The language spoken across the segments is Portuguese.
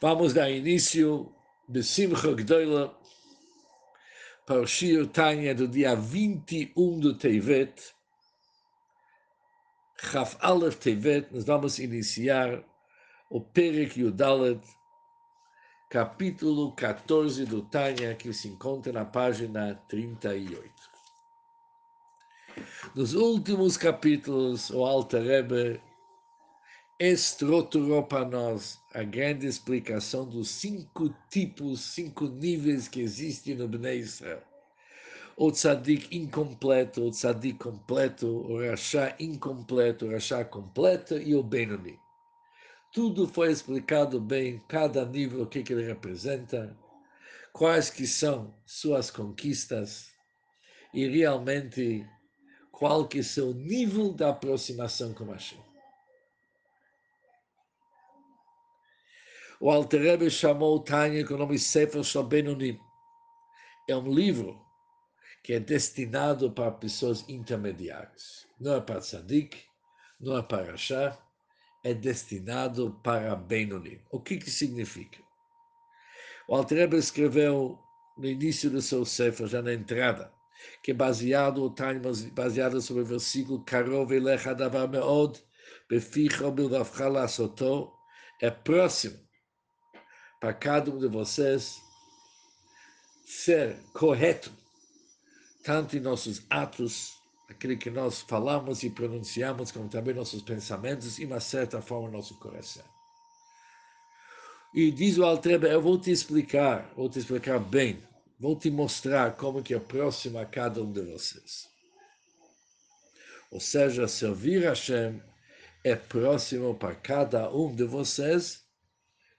Vamos dar início de Simcha Gdoila para o Shir Tanya do dia 21 do Tevet. Chaf Aleph Tevet, nós vamos iniciar o Perek Yudalet, capítulo 14 do Tanya, que se encontra na página 38. Nos últimos capítulos, o Alter Rebbe estruturou para nós a grande explicação dos cinco tipos, cinco níveis que existem no Bnei Israel. O tzadik incompleto, o tzadik completo, o rachá incompleto, o rachá completo e o Benoni. Tudo foi explicado bem, cada nível, o que, que ele representa, quais que são suas conquistas e realmente qual que é o nível da aproximação com Hashem. O Alter Rebbe chamou o Tânia com o nome Sefer Shabenonim. É um livro que é destinado para pessoas intermediárias. Não é para Tzadik, não é para Rashá, é destinado para Benonim. O que, que significa? O Alter Rebbe escreveu no início do seu Sefer, já na entrada, que é baseado, o baseado sobre o versículo Karov elecha davar meod, beficha bilvavcha lasoto, é próximo para cada um de vocês ser correto, tanto em nossos atos, aquilo que nós falamos e pronunciamos, como também nossos pensamentos e, uma certa forma, nosso coração. E diz o Altreba, eu vou te explicar, vou te explicar bem, vou te mostrar como que é próximo a cada um de vocês. Ou seja, servir a Hashem é próximo para cada um de vocês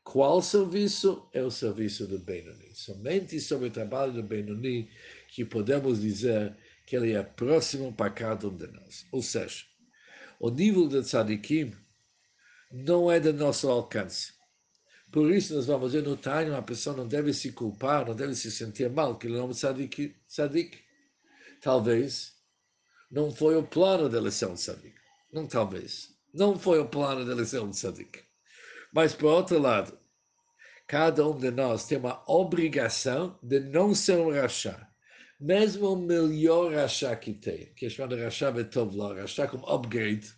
qual serviço? É o serviço do Benoni. Somente sobre o trabalho do Benoni que podemos dizer que ele é próximo para cada um de nós. Ou seja, o nível de tzadikim não é do nosso alcance. Por isso, nós vamos ver no Tânia, uma pessoa não deve se culpar, não deve se sentir mal, que ele não é tzadik. tzadik. Talvez não foi o plano dele ser um tzadik. Não talvez. Não foi o plano dele ser um tzadik. Mas, por outro lado, cada um de nós tem uma obrigação de não ser um rachá. Mesmo o melhor rachá que tem, que é chamado rachá betovlá, rachá como upgrade,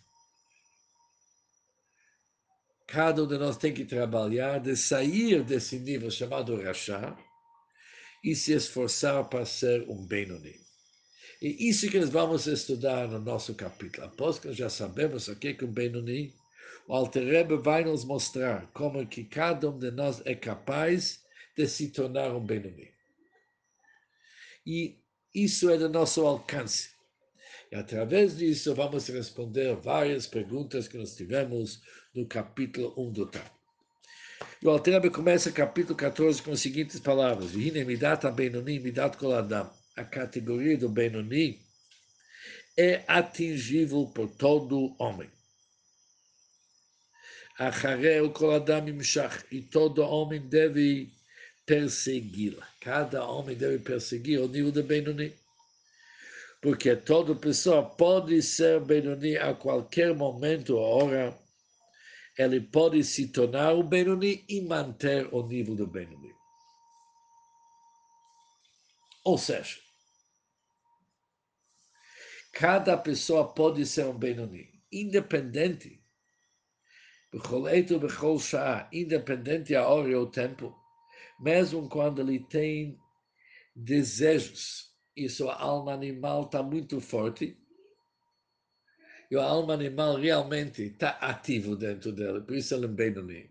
cada um de nós tem que trabalhar de sair desse nível chamado rachá e se esforçar para ser um Benoni. E isso que nós vamos estudar no nosso capítulo. Após que já sabemos o que é um Benoni, o Alter Rebbe vai nos mostrar como que cada um de nós é capaz de se tornar um Benoni. E isso é do nosso alcance. E através disso vamos responder várias perguntas que nós tivemos no capítulo 1 do Tá. E o Alter Rebbe começa o capítulo 14 com as seguintes palavras. Vihine midat ha-benoni midat kol adam. A categoria do Benoni é atingível por todo homem. Achareu kol adam imshach. E todo homem deve persegui-la. Cada homem deve perseguir o nível de Benoni. Porque toda pessoa pode ser Benoni a qualquer momento ou hora. Ele pode se tornar o Benoni e manter o nível do Benoni. Ou seja, cada pessoa pode ser um Benoni, independente Bechol eto, bechol independente a hora e o tempo, mesmo quando ele tem desejos. E sua alma animal está muito forte, e a alma animal realmente está ativo dentro dele, por isso ele é bem ali.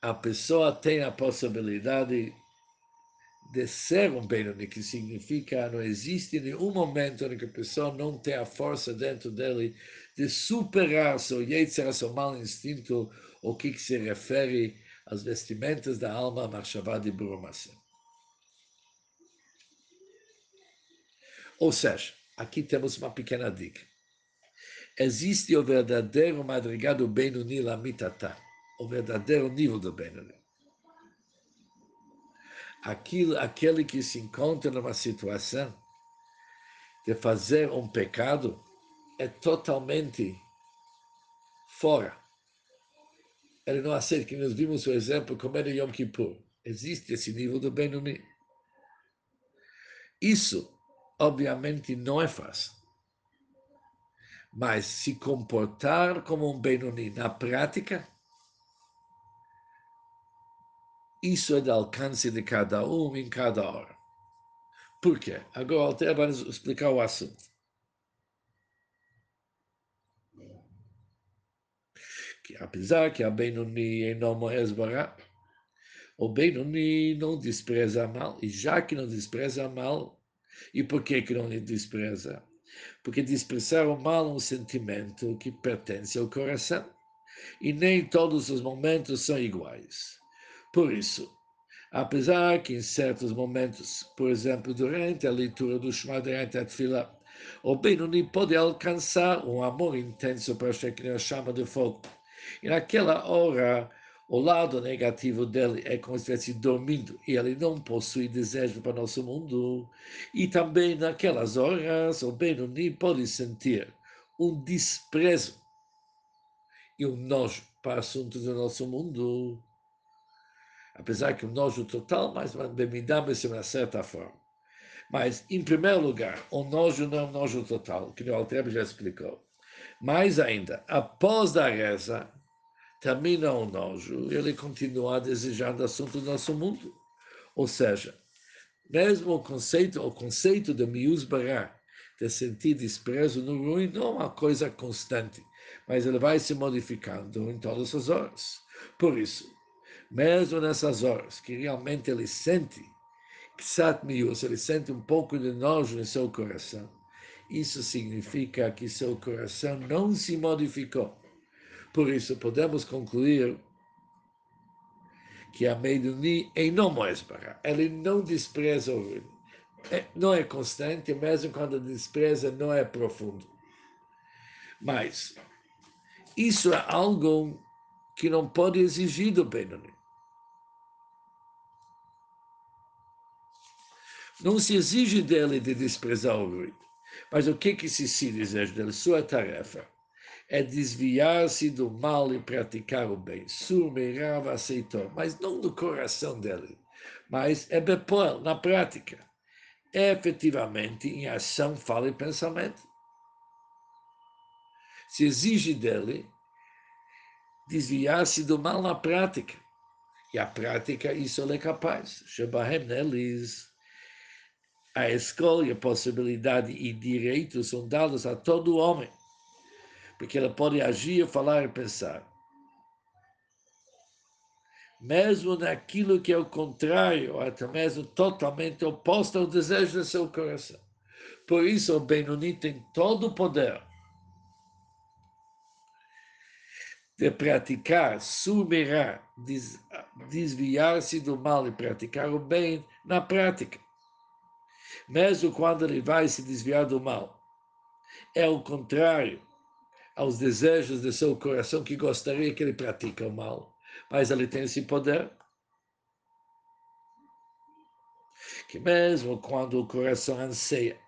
A pessoa tem a possibilidade de ser um Benoni, que significa não existe nenhum momento em que a pessoa não tem a força dentro dele de superar seu Yetzer, seu mau instinto, o que, que se refere às vestimentas da alma, Marshavá de Burumasa. Ou seja, aqui temos uma pequena dica. Existe o verdadeiro madrigado Benoni Lamitatá, o verdadeiro nível do Benoni aquilo, aquele que se encontra numa situação de fazer um pecado é totalmente fora. Ele não aceita que nós vimos o exemplo era Yom Kippur. Existe esse nível do Benoni. Isso, obviamente, não é fácil. Mas se comportar como um Benoni na prática, isso é do alcance de cada um em cada hora. Por quê? Agora, Alter vai explicar o assunto. Que apesar que a Benoni não Moez Bará, o Benoni não despreza mal, e já que não despreza mal, e por que, que não despreza? Porque desprezar o mal é um sentimento que pertence ao coração, e nem todos os momentos são iguais. Por isso, apesar que em certos momentos, por exemplo, durante a leitura do Shema, durante a Tefillah, o Benoni pode alcançar um amor intenso para a chama de fogo. E naquela hora, o lado negativo dele é como se estivesse dormindo e ele não possui desejo para nosso mundo. E também naquelas horas, o Benoni pode sentir um desprezo e um nojo para assuntos do nosso mundo apesar que o nojo total, mas bemidame-se de uma certa forma. Mas, em primeiro lugar, o nojo não é um nojo total, que o Altrebe já explicou. Mais ainda, após a reza, termina o nojo, ele continua desejando assunto do nosso mundo. Ou seja, mesmo o conceito, o conceito de mius bará, de sentir desprezo no ruim, não é uma coisa constante, mas ele vai se modificando em todas as horas. Por isso, mesmo nessas horas que realmente ele sente Ksat Mius, ele sente um pouco de nojo em seu coração, isso significa que seu coração não se modificou. Por isso, podemos concluir que a Meiduni é não para ele não despreza o ruim. É, não é constante, mesmo quando despreza, não é profundo. Mas isso é algo que não pode exigir do Benoni. Não se exige dele de desprezar o ruído. Mas o que, que se deseja dele? Sua tarefa é desviar-se do mal e praticar o bem. Surmeirava aceitou, mas não no coração dele, mas é bepol, na prática. É efetivamente em ação, fala e pensamento. Se exige dele desviar-se do mal na prática. E a prática, isso ele é capaz. Shebahem nelis a escolha, possibilidade e direito são dados a todo homem, porque ele pode agir, falar e pensar. Mesmo naquilo que é o contrário, até mesmo totalmente oposto ao desejo do seu coração. Por isso, o Benoni tem todo o poder de praticar, sumirar, desviar-se do mal e praticar o bem na prática mesmo quando ele vai se desviar do mal. É o contrário aos desejos de seu coração que gostaria que ele pratique o mal, mas ele tem esse poder. Que mesmo quando o coração anseia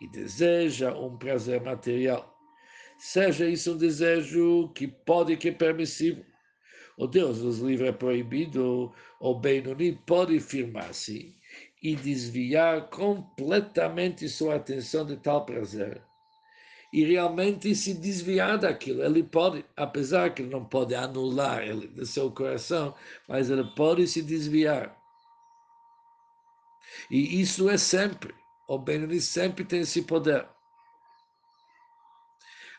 e deseja um prazer material, seja isso um desejo que pode que é permissivo, o Deus nos livra é proibido, o Benoni pode firmar-se e desviar completamente sua atenção de tal prazer. E realmente se desviar daquilo. Ele pode, apesar que ele não pode anular ele do seu coração, mas ele pode se desviar. E isso é sempre. O Benoni sempre tem esse poder.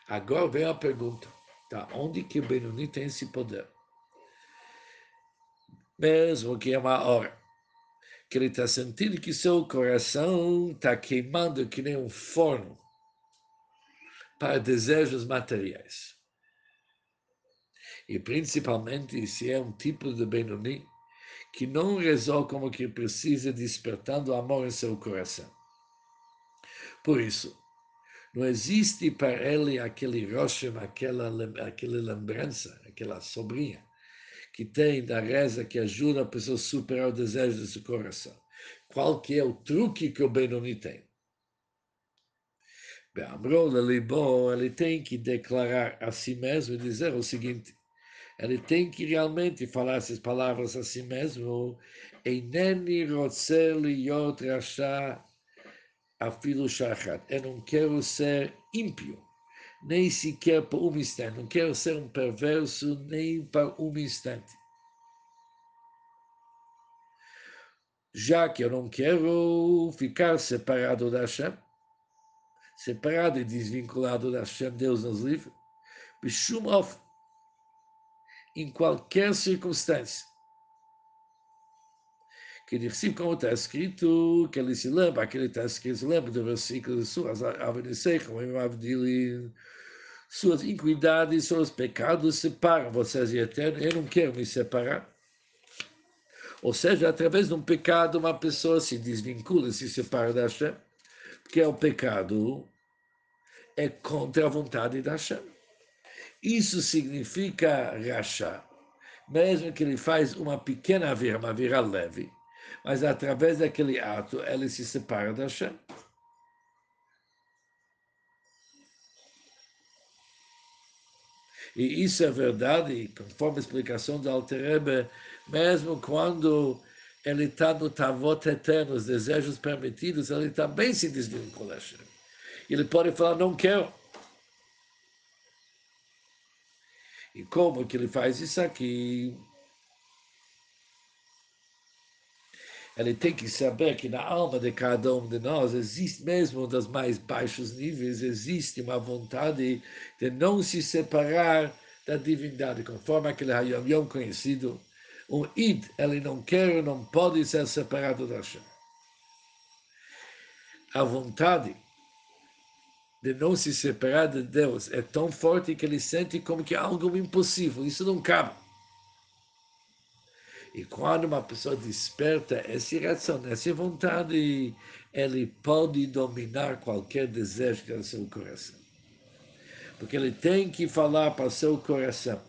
Agora vem a pergunta: tá? onde que o Benoni tem esse poder? Mesmo que é uma hora que ele está sentindo que seu coração está queimando que nem um forno para desejos materiais. E principalmente se é um tipo de Benoni que não rezou como que precisa, despertando amor em seu coração. Por isso, não existe para ele aquele roshim, aquela, aquela lembrança, aquela sobrinha, que tem da reza que ajuda a pessoa a superar o desejo do seu coração. Qual que é o truque que o Benoni tem? Ele tem que declarar a si mesmo e dizer o seguinte, ele tem que realmente falar essas palavras a si mesmo. Eineni rotzeli yot rasha afilu shachat. Eu não quero ser ímpio nem sequer por um instante. Não quero ser um perverso nem por um instante. Já que eu não quero ficar separado da Hashem, separado e desvinculado da Hashem, Deus nos livre, Bishum em qualquer circunstância. Que como está escrito, que ele se lembra, que ele está escrito, se lembra do versículo de suas suas iniquidades, seus pecados separam vocês de eterno. Eu não quero me separar. Ou seja, através de um pecado, uma pessoa se desvincula, se separa da Hashem, porque o pecado é contra a vontade da Hashem. Isso significa rachar. Mesmo que ele faz uma pequena vira, uma vira leve, mas através daquele ato ele se separa da Hashem. E isso é verdade, conforme a explicação do Alter Rebbe, mesmo quando ele está no Tavot eterno, os desejos permitidos, ele também se desvincula. Ele pode falar, não quero. E como que ele faz isso aqui? Ele tem que saber que na alma de cada um de nós existe, mesmo dos mais baixos níveis, existe uma vontade de não se separar da divindade, conforme aquele Hayom Yom conhecido. O Id, ele não quer, não pode ser separado da Hashem. A vontade de não se separar de Deus é tão forte que ele sente como que algo impossível, isso não cabe. E quando uma pessoa desperta essa reação, essa vontade, ele pode dominar qualquer desejo que é o seu coração. Porque ele tem que falar para o seu coração.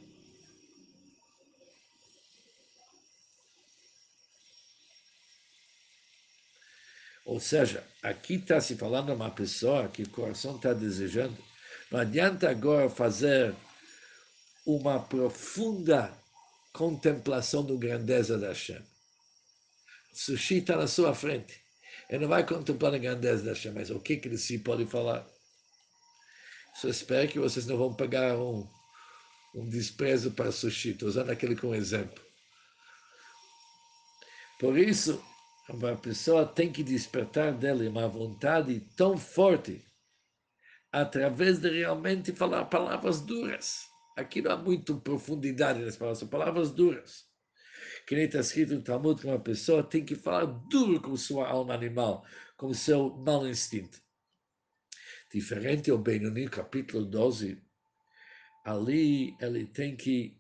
Ou seja, aqui está se falando uma pessoa que o coração está desejando. Não adianta agora fazer uma profunda contemplação da grandeza da Hashem. Sushi está na sua frente. Ele não vai contemplar a grandeza da Hashem, mas o que, que ele se pode falar? Só espero que vocês não vão pegar um, um desprezo para sushi. Estou usando aquele como exemplo. Por isso, uma pessoa tem que despertar dela uma vontade tão forte através de realmente falar palavras duras. Aqui não há muito profundidade nas palavras, são palavras duras. Que nem está escrito no Talmud que uma pessoa tem que falar duro com sua alma animal, com seu mau instinto. Diferente ao Benoni, capítulo 12, ali ele tem que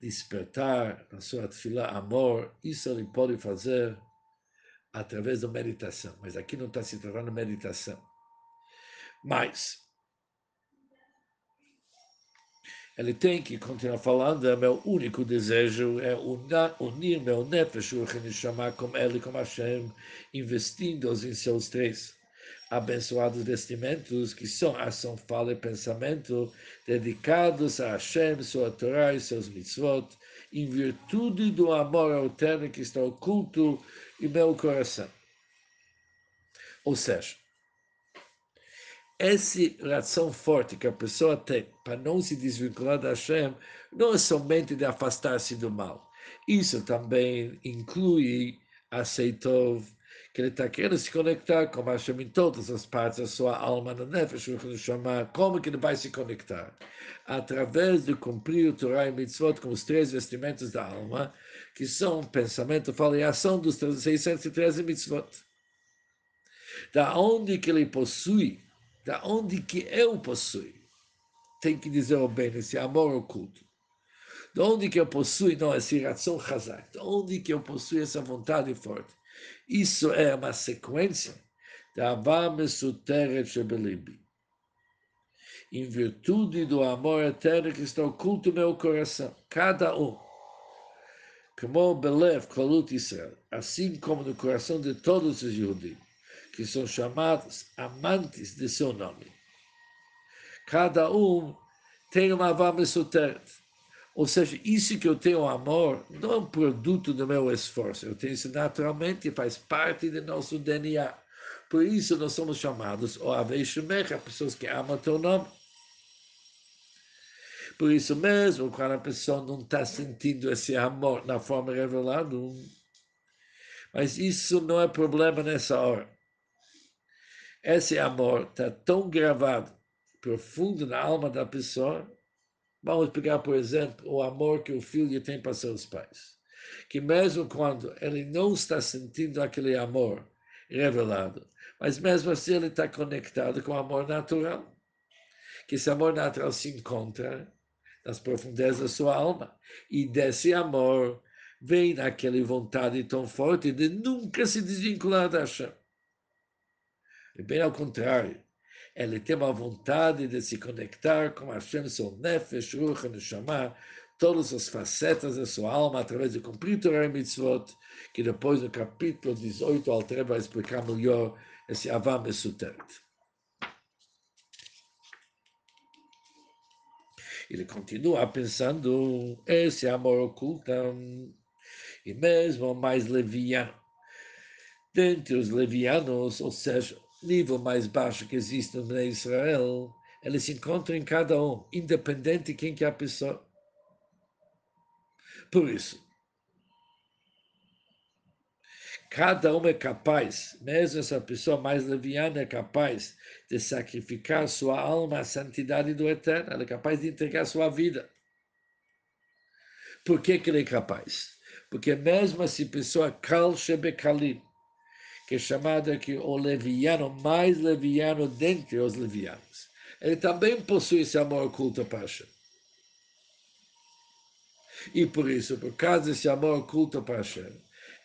despertar na sua fila amor, isso ele pode fazer através da meditação. Mas aqui não está se tratando de meditação. Mas ele tem que continuar falando, é meu único desejo, é unir meu nefesh, chamar como ele, como Hashem, investindo-os em seus três abençoados vestimentos, que são ação, fala e pensamento, dedicados a Hashem, sua Torá e seus mitzvot, em virtude do amor eterno que está oculto em meu coração. Ou seja, essa razão forte que a pessoa tem para não se desvincular da Hashem não é somente de afastar-se do mal. Isso também inclui aceitou que ele está querendo se conectar com Hashem em todas as partes da sua alma, na nefesh, chamar, como que ele vai se conectar? Através de cumprir o Torah e Mitzvot com os três vestimentos da alma, que são pensamento, fala e ação dos 613 Mitzvot. Da onde que ele possui, da onde que eu possuo, tem que dizer o bem, esse amor oculto. De onde que eu possuo, não, esse razão hazak, de onde que eu possuo essa vontade forte isso é uma sequência da Avá Mesuteret Shebelibi. Em virtude do amor eterno que está oculto no meu coração, cada um. Como Belev Klalut Israel, assim como no coração de todos os judeus, que são chamados amantes de seu nome. Cada um tem uma vama sutert. Ou seja, isso que eu tenho amor não é um produto do meu esforço. Eu tenho isso naturalmente faz parte do nosso DNA. Por isso nós somos chamados o Aveishumecha, pessoas que amam teu nome. Por isso mesmo, quando a pessoa não está sentindo esse amor na forma revelada, mas isso não é problema nessa hora. Esse amor está tão gravado, profundo na alma da pessoa. Vamos pegar, por exemplo, o amor que o filho tem para seus pais. Que mesmo quando ele não está sentindo aquele amor revelado, mas mesmo assim ele está conectado com o amor natural. Que esse amor natural se encontra nas profundezas da sua alma. E desse amor vem aquela vontade tão forte de nunca se desvincular da Hashem. E bem ao contrário, ele tem uma vontade de se conectar com Hashem, seu Nefesh, Ruach, Neshama, todas as facetas da sua alma, através de cumprir Torah e Mitzvot, que depois no capítulo 18, Alter vai explicar melhor esse Avam Mesutert. Ele continua pensando, esse amor oculto, e mesmo mais leviano. Dentre os levianos, ou seja, nível mais baixo que existe no Israel, ele se encontra em cada um, independente de quem que é a pessoa. Por isso, cada um é capaz, mesmo essa pessoa mais leviana é capaz de sacrificar sua alma à santidade do Eterno, ela é capaz de entregar sua vida. Por que, que ele é capaz? Porque mesmo essa pessoa kal shebekalim, que é chamado aqui o leviano, mais leviano dentre os levianos. Ele também possui esse amor oculto para Hashem. E por isso, por causa desse amor oculto para Hashem,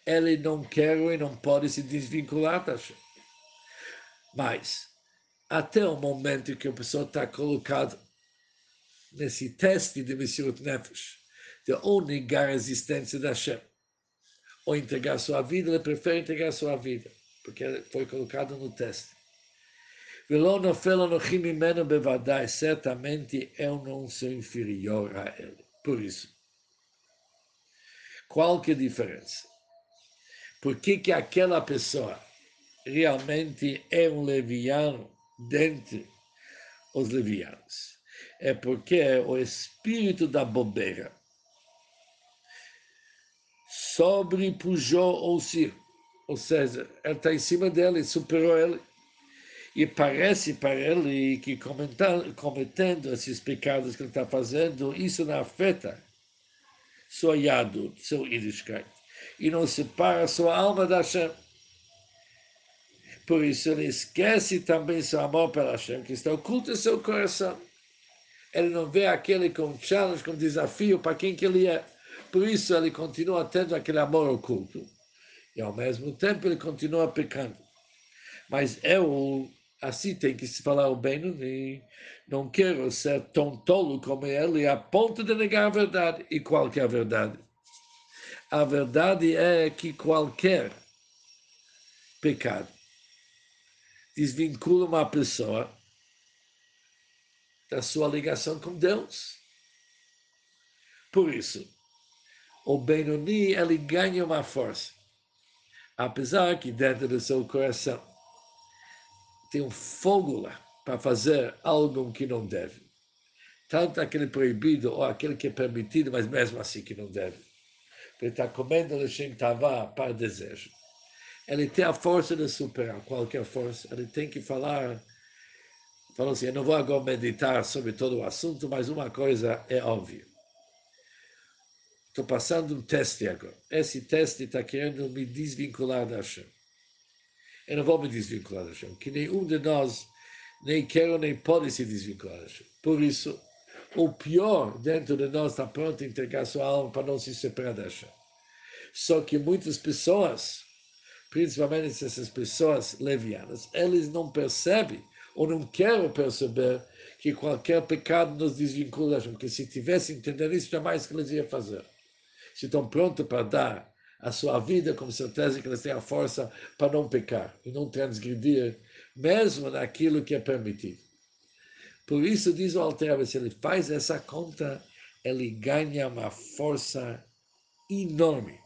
ele não quer e não pode se desvincular da Hashem. Mas, até o momento que a pessoa está colocada nesse teste de Messias Nefesh, de ou negar a existência da Hashem, ou entregar sua vida, ele prefere entregar sua vida, porque foi colocado no teste. Certamente eu não sou inferior a ele. Por isso, qual que é a diferença? Por que, que aquela pessoa realmente é um leviano dentre os levianos? É porque o espírito da bobeira sobrepujou o circo. Ou seja, ele está em cima dele, superou ele. E parece para ele que cometendo esses pecados que ele está fazendo, isso não afeta sua yadut, seu Yiddishkeit. E não separa sua alma da Hashem. Por isso ele esquece também seu amor pela Hashem, que está oculto em seu coração. Ele não vê aquele como challenge, como desafio para quem que ele é. Por isso ele continua tendo aquele amor oculto. E ao mesmo tempo ele continua pecando. Mas eu, assim tem que se falar o e não quero ser tão tolo como ele a ponto de negar a verdade. E qual que é a verdade? A verdade é que qualquer pecado desvincula uma pessoa da sua ligação com Deus. Por isso, o Benoni ele ganha uma força. Apesar que dentro do seu coração tem um fogo lá para fazer algo que não deve. Tanto aquele proibido ou aquele que é permitido, mas mesmo assim que não deve. Ele está comendo Lechem Tavá para desejo. Ele tem a força de superar qualquer força. Ele tem que falar. Falou assim: Eu não vou agora meditar sobre todo o assunto, mas uma coisa é óbvia Estou passando um teste agora. Esse teste está querendo me desvincular da Hashem. Eu não vou me desvincular da Hashem, que nenhum de nós nem quer nem pode se desvincular da Hashem. Por isso, o pior dentro de nós está pronto a entregar sua alma para não se separar da Hashem. Só que muitas pessoas, principalmente essas pessoas levianas, eles não percebem ou não querem perceber que qualquer pecado nos desvincula da Hashem. Porque se tivessem entendido isso, jamais que eles iam fazer se estão prontos para dar a sua vida, com certeza que eles têm a força para não pecar e não transgredir, mesmo naquilo que é permitido. Por isso, diz o Alter, se ele faz essa conta, ele ganha uma força enorme.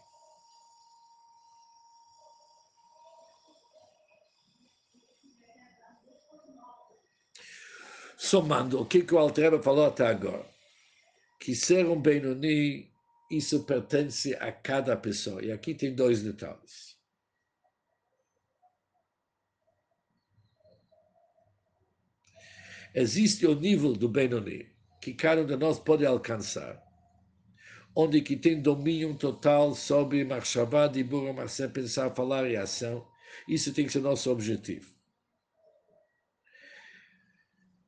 Somando o que, o Alter falou até agora, que ser um Benoni isso pertence a cada pessoa. E aqui tem dois detalhes. Existe o nível do Benoni que cada um de nós pode alcançar, onde que tem domínio total sobre Marshavá, Dibur, Marcé, pensar, falar e ação. Isso tem que ser nosso objetivo.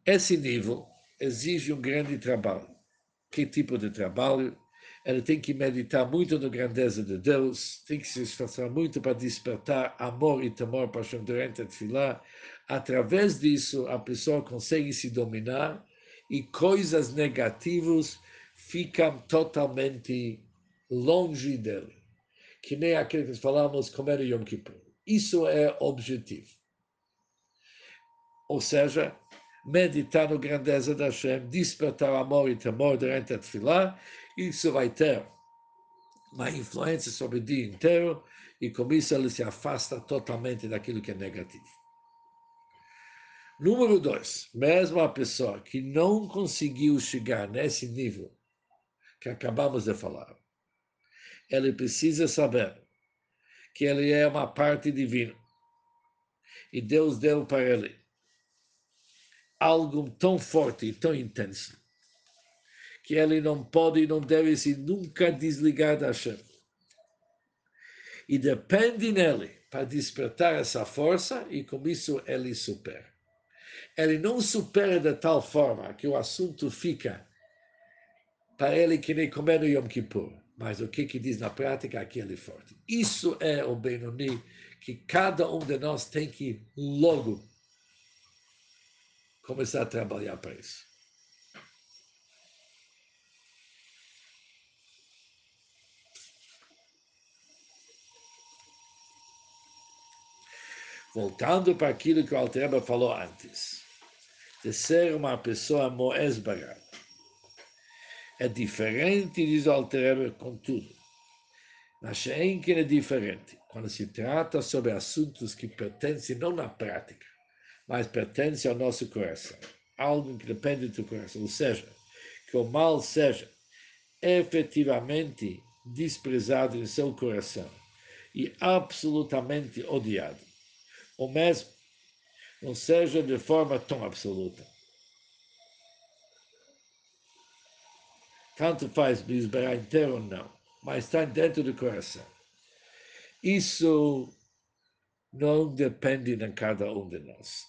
Esse nível exige um grande trabalho. Que tipo de trabalho? Ela tem que meditar muito na grandeza de Deus, tem que se esforçar muito para despertar amor e temor para Hashem durante a tefilá. Através disso, a pessoa consegue se dominar e coisas negativas ficam totalmente longe dele. Que nem aquilo que falamos, comer Yom Kippur. Isso é objetivo. Ou seja, meditar na grandeza da Hashem, despertar amor e temor durante a tefilá isso vai ter uma influência sobre o dia inteiro e com isso ele se afasta totalmente daquilo que é negativo. Número dois, mesmo a pessoa que não conseguiu chegar nesse nível que acabamos de falar, ele precisa saber que ele é uma parte divina e Deus deu para ele algo tão forte e tão intenso que ele não pode e não deve se nunca desligar da Hashem. E depende nele para despertar essa força e com isso ele supera. Ele não supera de tal forma que o assunto fica para ele que nem comer no Yom Kippur. Mas o que, que diz na prática? Aquele forte. Isso é o Benoni que cada um de nós tem que logo começar a trabalhar para isso. Voltando para aquilo que o Altreba falou antes, de ser uma pessoa moesbara. É diferente, diz o Altreba, contudo. Mas que é diferente quando se trata sobre assuntos que pertencem não na prática, mas pertencem ao nosso coração. Algo que depende do coração. Ou seja, que o mal seja efetivamente desprezado em seu coração e absolutamente odiado ou mesmo não seja de forma tão absoluta. Tanto faz bisberar inteiro ou não, mas está dentro do coração. Isso não depende de cada um de nós.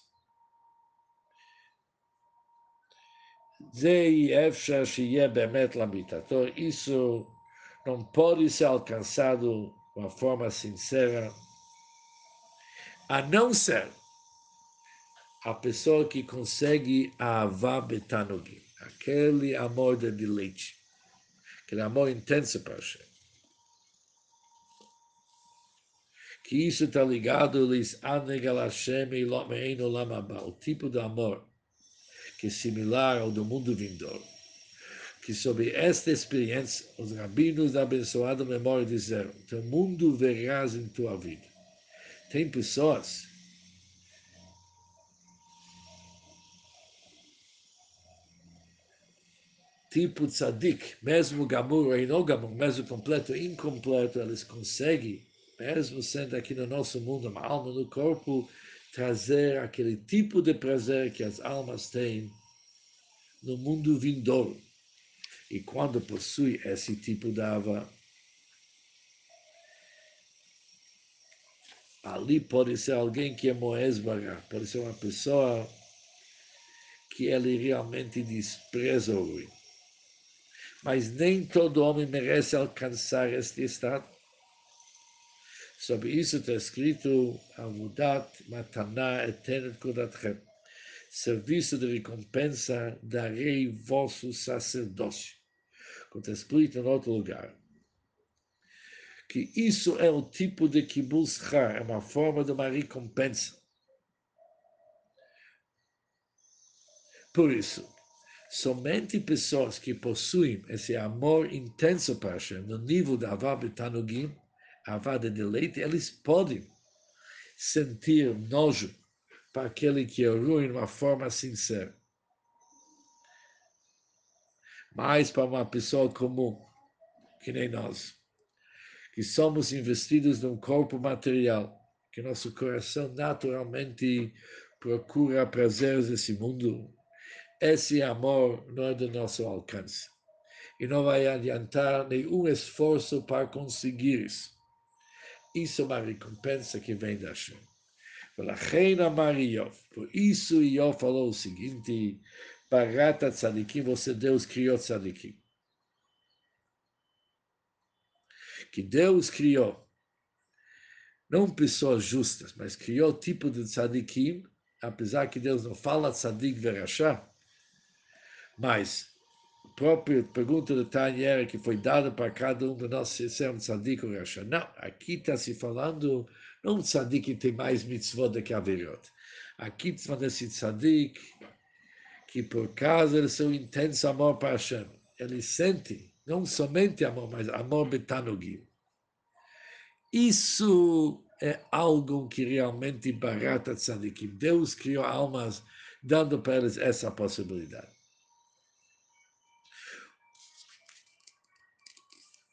Isso não pode ser alcançado de uma forma sincera a não ser a pessoa que consegue a avá betanogim, aquele amor de deleite, aquele amor intenso para Hashem. Que isso está ligado o tipo de amor que é similar ao do mundo vindouro. Que sobre esta experiência, os rabinos da abençoada memória disseram: Teu mundo verás em tua vida. Tem pessoas tipo tzadik, mesmo gamur e não gamur, mesmo completo incompleto, eles conseguem, mesmo sendo aqui no nosso mundo, uma alma no corpo, trazer aquele tipo de prazer que as almas têm no mundo vindouro. E quando possui esse tipo de ava, ali pode ser alguém que é moesbaga, pode ser uma pessoa que ele realmente despreza o ruim. Mas nem todo homem merece alcançar este estado. Sobre isso está escrito Avudat Mataná Etenet Kodatchem. Serviço de recompensa darei vosso sacerdócio. Como está escrito em outro lugar que isso é o tipo de kibbutz char, é uma forma de uma recompensa. Por isso, somente pessoas que possuem esse amor intenso para Hashem, no nível da Avá Betanugim, Avá de deleite, eles podem sentir nojo para aquele que é ruim de uma forma sincera. Mas para uma pessoa comum, que nem nós, que somos investidos num corpo material, que nosso coração naturalmente procura prazeres desse mundo, esse amor não é do nosso alcance. E não vai adiantar nenhum esforço para conseguir isso. Isso é uma recompensa que vem da Hashem. Por isso Iov falou o seguinte, Barata tzadikim, você Deus criou tzadikim. Que Deus criou, não pessoas justas, mas criou tipo de tzadikim, apesar que Deus não fala tzadik verachá, mas a própria pergunta do Tanya que foi dada para cada um de nós se ser um tzadik ou verachá. Não, aqui está se falando não um tzadik que tem mais mitzvot do que Averot. Aqui está falando desse tzadik que por causa do seu intenso amor para Hashem, ele sente não somente amor, mas amor betanogim. Isso é algo que realmente barata tzadikim. Deus criou almas dando para eles essa possibilidade.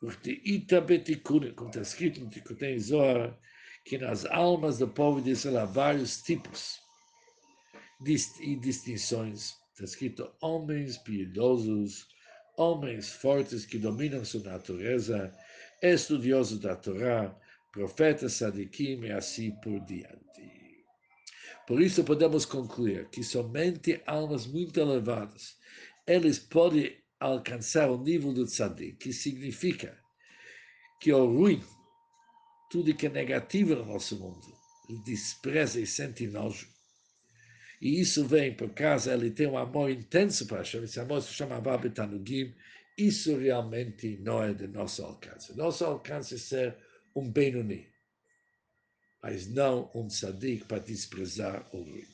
Porque Ita Betikun, como está escrito no Tikutei Zohar, que nas almas do povo de Israel há vários tipos e distinções. Está escrito homens piedosos, homens fortes que dominam sua natureza, estudiosos da Torá, profetas sadikim e assim por diante. Por isso podemos concluir que somente almas muito elevadas, eles podem alcançar o nível do tzadik, que significa que o ruim tudo que é negativo no nosso mundo. Despreza e sente nojo. E isso vem por causa, ele tem um amor intenso para Hashem. Esse amor se chama Babetanugim. Isso realmente não é de nosso alcance. Nosso alcance é ser um Benoni, mas não um tzadik para desprezar o ruim.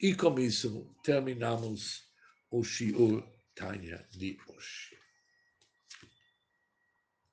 E com isso terminamos o Shiur Tanya de hoje.